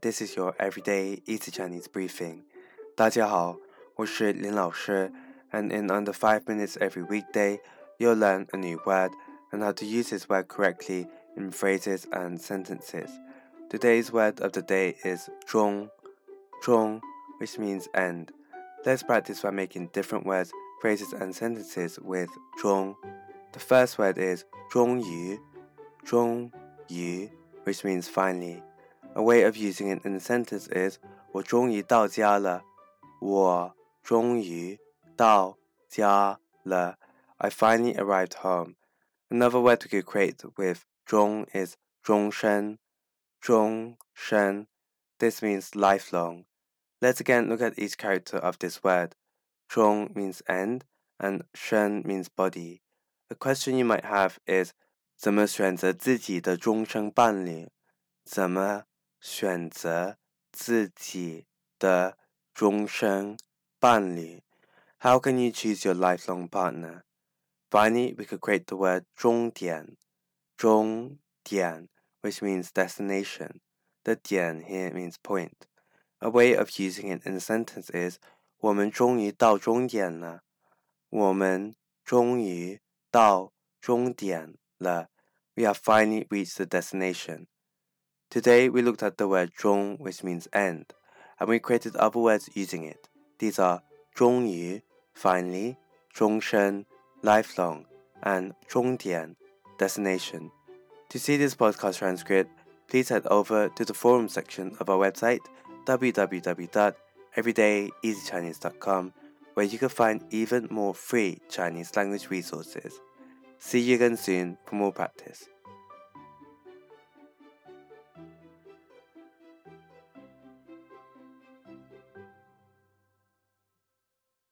This is your everyday easy Chinese briefing. 大家好，我是林老师 and in under 5 minutes every weekday, you'll learn a new word and how to use this word correctly in phrases and sentences. Today's word of the day is 中,中, which means end. Let's practice by making different words, phrases, and sentences with 中. The first word is 终于,终于, which means finally. A way of using it in a sentence is 我终于到家了。我终于到家了。I finally arrived home. Another word we could create with 终 is 终身。终身. This means lifelong. Let's again look at each character of this word. 终 means end and shen means body. A question you might have is 怎么选择自己的终身伴侣？怎么选择自己的终生伴侣？How can you choose your lifelong partner? Finally, we could create the word 终点,终点, which means destination. The 点 here means point. A way of using it in a sentence is 我们终于到终点了。我们终于到终点了。we have finally reached the destination. Today we looked at the word zhong, which means end, and we created other words using it. These are zhongyu, finally, zhongshen, lifelong, and zhongdian, destination. To see this podcast transcript, please head over to the forum section of our website www.everydayeasychinese.com where you can find even more free Chinese language resources. See you again soon for more practice.